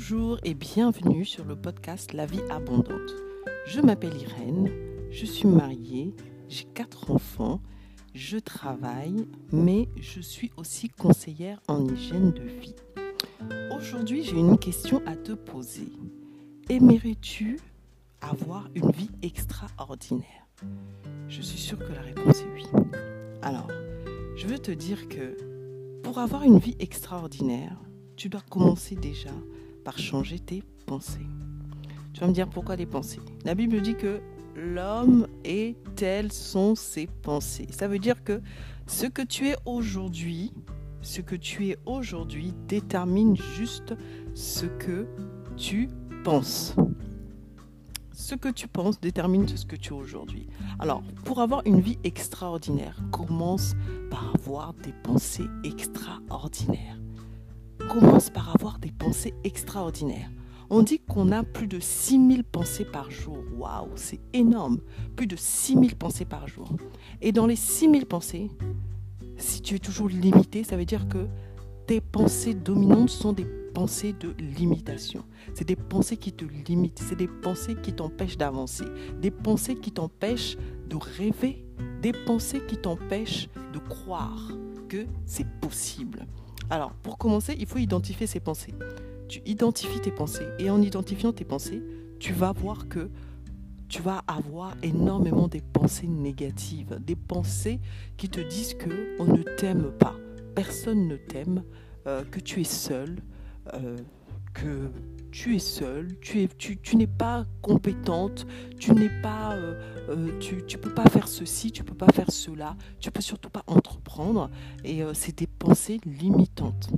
Bonjour et bienvenue sur le podcast La vie abondante. Je m'appelle Irène, je suis mariée, j'ai quatre enfants, je travaille, mais je suis aussi conseillère en hygiène de vie. Aujourd'hui, j'ai une question à te poser. Aimerais-tu avoir une vie extraordinaire? Je suis sûre que la réponse est oui. Alors, je veux te dire que pour avoir une vie extraordinaire, tu dois commencer déjà par changer tes pensées. Tu vas me dire pourquoi des pensées La Bible dit que l'homme et telles sont ses pensées. Ça veut dire que ce que tu es aujourd'hui, ce que tu es aujourd'hui détermine juste ce que tu penses. Ce que tu penses détermine ce que tu es aujourd'hui. Alors, pour avoir une vie extraordinaire, commence par avoir des pensées extraordinaires commence par avoir des pensées extraordinaires. On dit qu'on a plus de 6000 pensées par jour. Waouh, c'est énorme. Plus de 6000 pensées par jour. Et dans les 6000 pensées, si tu es toujours limité, ça veut dire que tes pensées dominantes sont des pensées de limitation. C'est des pensées qui te limitent. C'est des pensées qui t'empêchent d'avancer. Des pensées qui t'empêchent de rêver. Des pensées qui t'empêchent de croire que c'est possible. Alors, pour commencer, il faut identifier ses pensées. Tu identifies tes pensées et en identifiant tes pensées, tu vas voir que tu vas avoir énormément des pensées négatives, des pensées qui te disent que on ne t'aime pas, personne ne t'aime, euh, que tu es seul, euh, que tu es seul, tu, es, tu, tu n'es pas compétente, tu n'es pas, euh, euh, tu peux pas faire ceci, tu peux pas faire cela, tu peux surtout pas entreprendre. Et euh, c'est des pensées limitantes.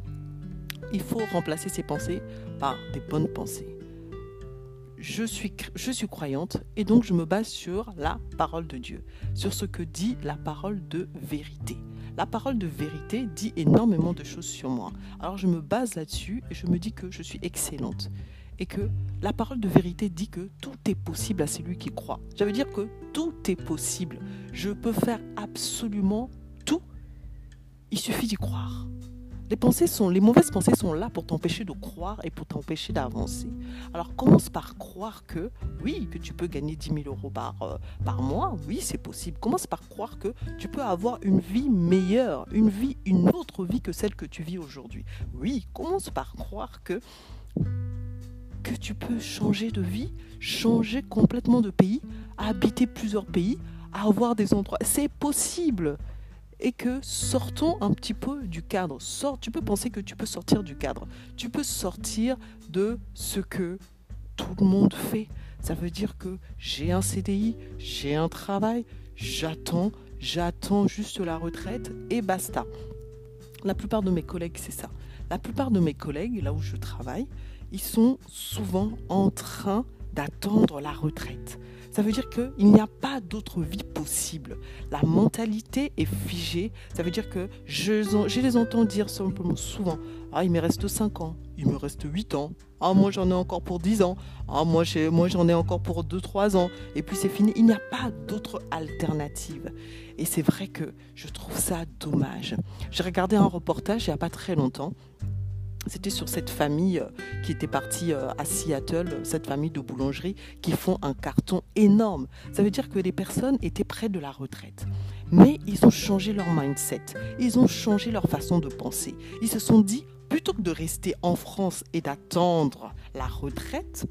Il faut remplacer ces pensées par des bonnes pensées. Je suis, je suis croyante et donc je me base sur la parole de Dieu, sur ce que dit la parole de vérité. La parole de vérité dit énormément de choses sur moi. Alors je me base là-dessus et je me dis que je suis excellente. Et que la parole de vérité dit que tout est possible à celui qui croit. Ça veut dire que tout est possible. Je peux faire absolument tout. Il suffit d'y croire. Les, mauvaises pensées sont là pour t'empêcher de croire et pour t'empêcher d'avancer. Alors commence par croire que oui, que tu peux gagner 10 000 euros par, euh, par mois. Oui, c'est possible. Commence par croire que tu peux avoir une vie meilleure, une vie, une autre vie que celle que tu vis aujourd'hui. Oui, commence par croire que que tu peux changer de vie, changer complètement de pays, habiter plusieurs pays, avoir des endroits. C'est possible et que sortons un petit peu du cadre. Tu peux penser que tu peux sortir du cadre. Tu peux sortir de ce que tout le monde fait. Ça veut dire que j'ai un CDI, j'ai un travail, j'attends, j'attends juste la retraite et basta. La plupart de mes collègues, c'est ça. La plupart de mes collègues, là où je travaille, ils sont souvent en train d'attendre la retraite. Ça veut dire qu'il n'y a pas d'autre vie possible. La mentalité est figée. Ça veut dire que je, je les entends dire simplement souvent Ah, il me reste 5 ans, il me reste 8 ans. Ah, moi j'en ai encore pour 10 ans. Ah, moi, moi j'en ai encore pour 2-3 ans. Et puis c'est fini. Il n'y a pas d'autre alternative. Et c'est vrai que je trouve ça dommage. J'ai regardé un reportage il n'y a pas très longtemps c'était sur cette famille euh, qui était partie euh, à Seattle, cette famille de boulangerie, qui font un carton énorme. Ça veut dire que les personnes étaient près de la retraite. Mais ils ont changé leur mindset, ils ont changé leur façon de penser. Ils se sont dit, plutôt que de rester en France et d'attendre la retraite,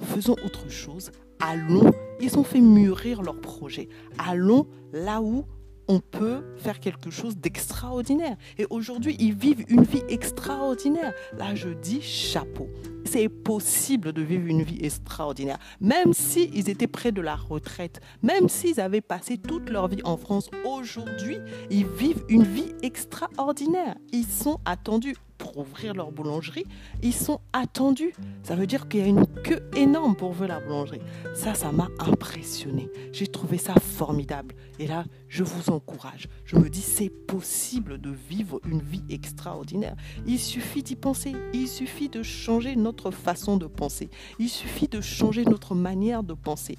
faisons autre chose, allons. Ils ont fait mûrir leur projet. Allons là où on peut faire quelque chose d'extraordinaire. Et aujourd'hui, ils vivent une vie extraordinaire. Là, je dis chapeau. C'est possible de vivre une vie extraordinaire, même s'ils étaient près de la retraite, même s'ils avaient passé toute leur vie en France. Aujourd'hui, ils vivent une vie extraordinaire. Ils sont attendus ouvrir leur boulangerie, ils sont attendus. Ça veut dire qu'il y a une queue énorme pour ouvrir la boulangerie. Ça, ça m'a impressionné. J'ai trouvé ça formidable. Et là, je vous encourage. Je me dis, c'est possible de vivre une vie extraordinaire. Il suffit d'y penser. Il suffit de changer notre façon de penser. Il suffit de changer notre manière de penser.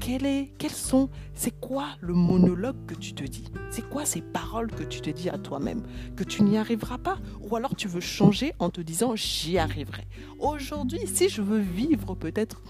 Quel est, quels sont, c'est quoi le monologue que tu te dis? C'est quoi ces paroles que tu te dis à toi-même Que tu n'y arriveras pas? Ou alors tu veux changer en te disant j'y arriverai. Aujourd'hui, si je veux vivre peut-être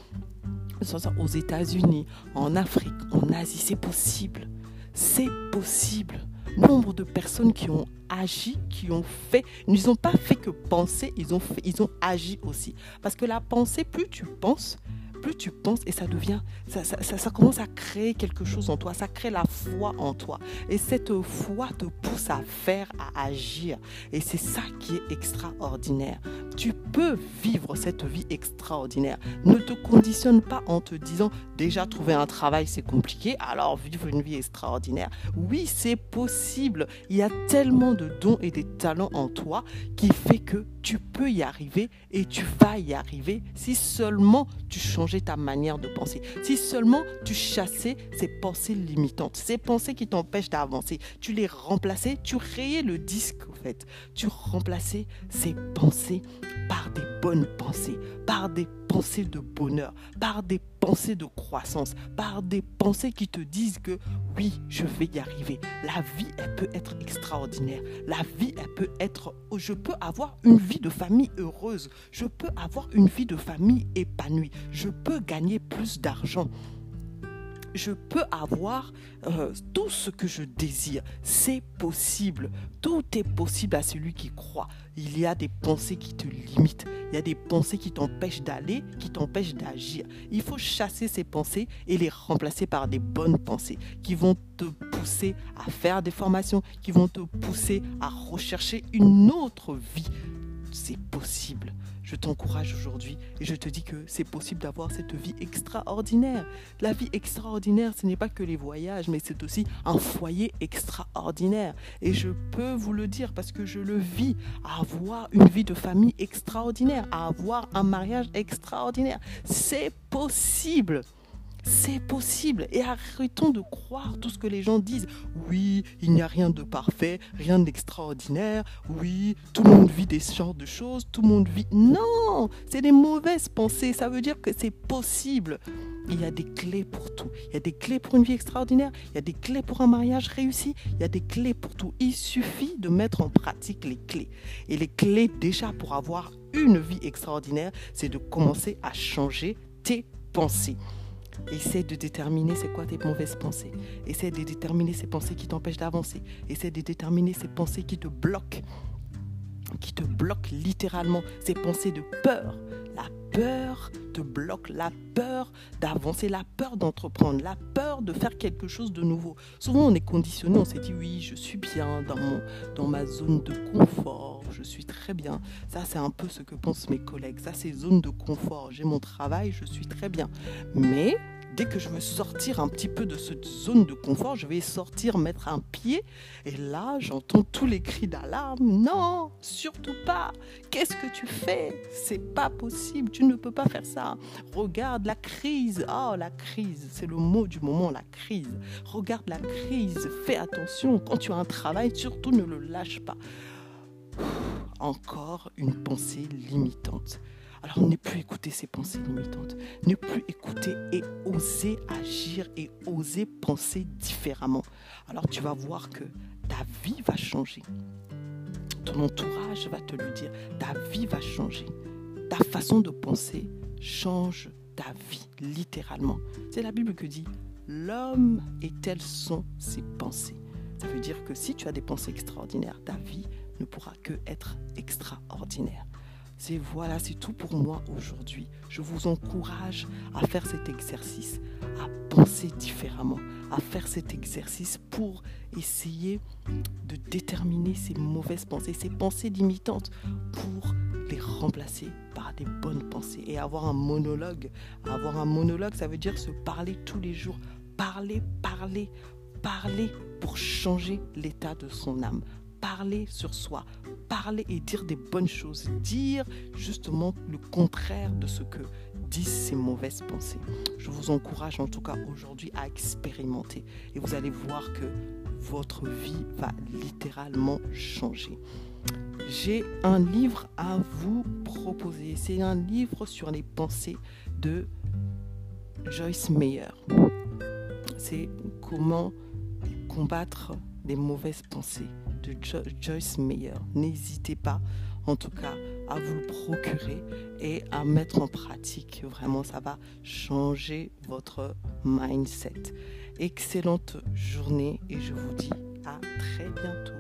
aux États-Unis, en Afrique, en Asie, c'est possible. C'est possible. Nombre de personnes qui ont agi, qui ont fait, ils n'ont pas fait que penser, ils ont, fait, ils ont agi aussi. Parce que la pensée, plus tu penses, plus tu penses et ça devient, ça, ça, commence à créer quelque chose en toi, ça crée la foi en toi. Et cette foi te pousse à faire, à agir. Et c'est ça qui est extraordinaire. Tu peux vivre cette vie extraordinaire. Ne te conditionne pas en te disant déjà trouver un travail c'est compliqué, alors vivre une vie extraordinaire. Oui, c'est possible. Il y a tellement de dons et des talents en toi qui fait que tu peux y arriver et tu vas y arriver si seulement tu changeais ta manière de penser. Si seulement tu chassais ces pensées limitantes, ces pensées qui t'empêchent d'avancer, tu les remplaçais, tu rayais le disque en fait. Tu remplaçais ces pensées par des bonnes pensées, par des pensées de bonheur, par des pensées de croissance, par des pensées qui te disent que oui, je vais y arriver. La vie, elle peut être extraordinaire. La vie, elle peut être... Je peux avoir une vie de famille heureuse. Je peux avoir une vie de famille épanouie. Je peux gagner plus d'argent je peux avoir euh, tout ce que je désire. C'est possible. Tout est possible à celui qui croit. Il y a des pensées qui te limitent. Il y a des pensées qui t'empêchent d'aller, qui t'empêchent d'agir. Il faut chasser ces pensées et les remplacer par des bonnes pensées qui vont te pousser à faire des formations, qui vont te pousser à rechercher une autre vie. C'est possible je t'encourage aujourd'hui et je te dis que c'est possible d'avoir cette vie extraordinaire. La vie extraordinaire, ce n'est pas que les voyages, mais c'est aussi un foyer extraordinaire. Et je peux vous le dire parce que je le vis, avoir une vie de famille extraordinaire, avoir un mariage extraordinaire. C'est possible. C'est possible. Et arrêtons de croire tout ce que les gens disent. Oui, il n'y a rien de parfait, rien d'extraordinaire. Oui, tout le monde vit des genres de choses. Tout le monde vit. Non, c'est des mauvaises pensées. Ça veut dire que c'est possible. Il y a des clés pour tout. Il y a des clés pour une vie extraordinaire. Il y a des clés pour un mariage réussi. Il y a des clés pour tout. Il suffit de mettre en pratique les clés. Et les clés déjà pour avoir une vie extraordinaire, c'est de commencer à changer tes pensées. Essaie de déterminer c'est quoi tes mauvaises pensées. Essaie de déterminer ces pensées qui t'empêchent d'avancer. Essaie de déterminer ces pensées qui te bloquent. Qui te bloquent littéralement. Ces pensées de peur. La peur te bloque. La peur d'avancer. La peur d'entreprendre. La peur de faire quelque chose de nouveau. Souvent on est conditionné. On s'est dit oui, je suis bien dans, mon, dans ma zone de confort. Je suis très bien. Ça, c'est un peu ce que pensent mes collègues. Ça, c'est zone de confort. J'ai mon travail, je suis très bien. Mais dès que je veux sortir un petit peu de cette zone de confort, je vais sortir, mettre un pied. Et là, j'entends tous les cris d'alarme. Non, surtout pas. Qu'est-ce que tu fais? C'est pas possible. Tu ne peux pas faire ça. Regarde la crise. Oh, la crise. C'est le mot du moment, la crise. Regarde la crise. Fais attention. Quand tu as un travail, surtout ne le lâche pas. Encore une pensée limitante. Alors ne plus écouter ces pensées limitantes, ne plus écouter et oser agir et oser penser différemment. Alors tu vas voir que ta vie va changer. Ton entourage va te le dire. Ta vie va changer. Ta façon de penser change ta vie, littéralement. C'est la Bible qui dit, l'homme et telles sont ses pensées. Ça veut dire que si tu as des pensées extraordinaires, ta vie ne pourra que être extraordinaire. Voilà, c'est tout pour moi aujourd'hui. Je vous encourage à faire cet exercice, à penser différemment, à faire cet exercice pour essayer de déterminer ces mauvaises pensées, ces pensées limitantes, pour les remplacer par des bonnes pensées et avoir un monologue. Avoir un monologue, ça veut dire se parler tous les jours. Parler, parler, parler pour changer l'état de son âme parler sur soi, parler et dire des bonnes choses, dire justement le contraire de ce que disent ces mauvaises pensées. Je vous encourage en tout cas aujourd'hui à expérimenter et vous allez voir que votre vie va littéralement changer. J'ai un livre à vous proposer. C'est un livre sur les pensées de Joyce Meyer. c'est comment combattre les mauvaises pensées de Joyce Meyer. N'hésitez pas, en tout cas, à vous le procurer et à mettre en pratique. Vraiment, ça va changer votre mindset. Excellente journée et je vous dis à très bientôt.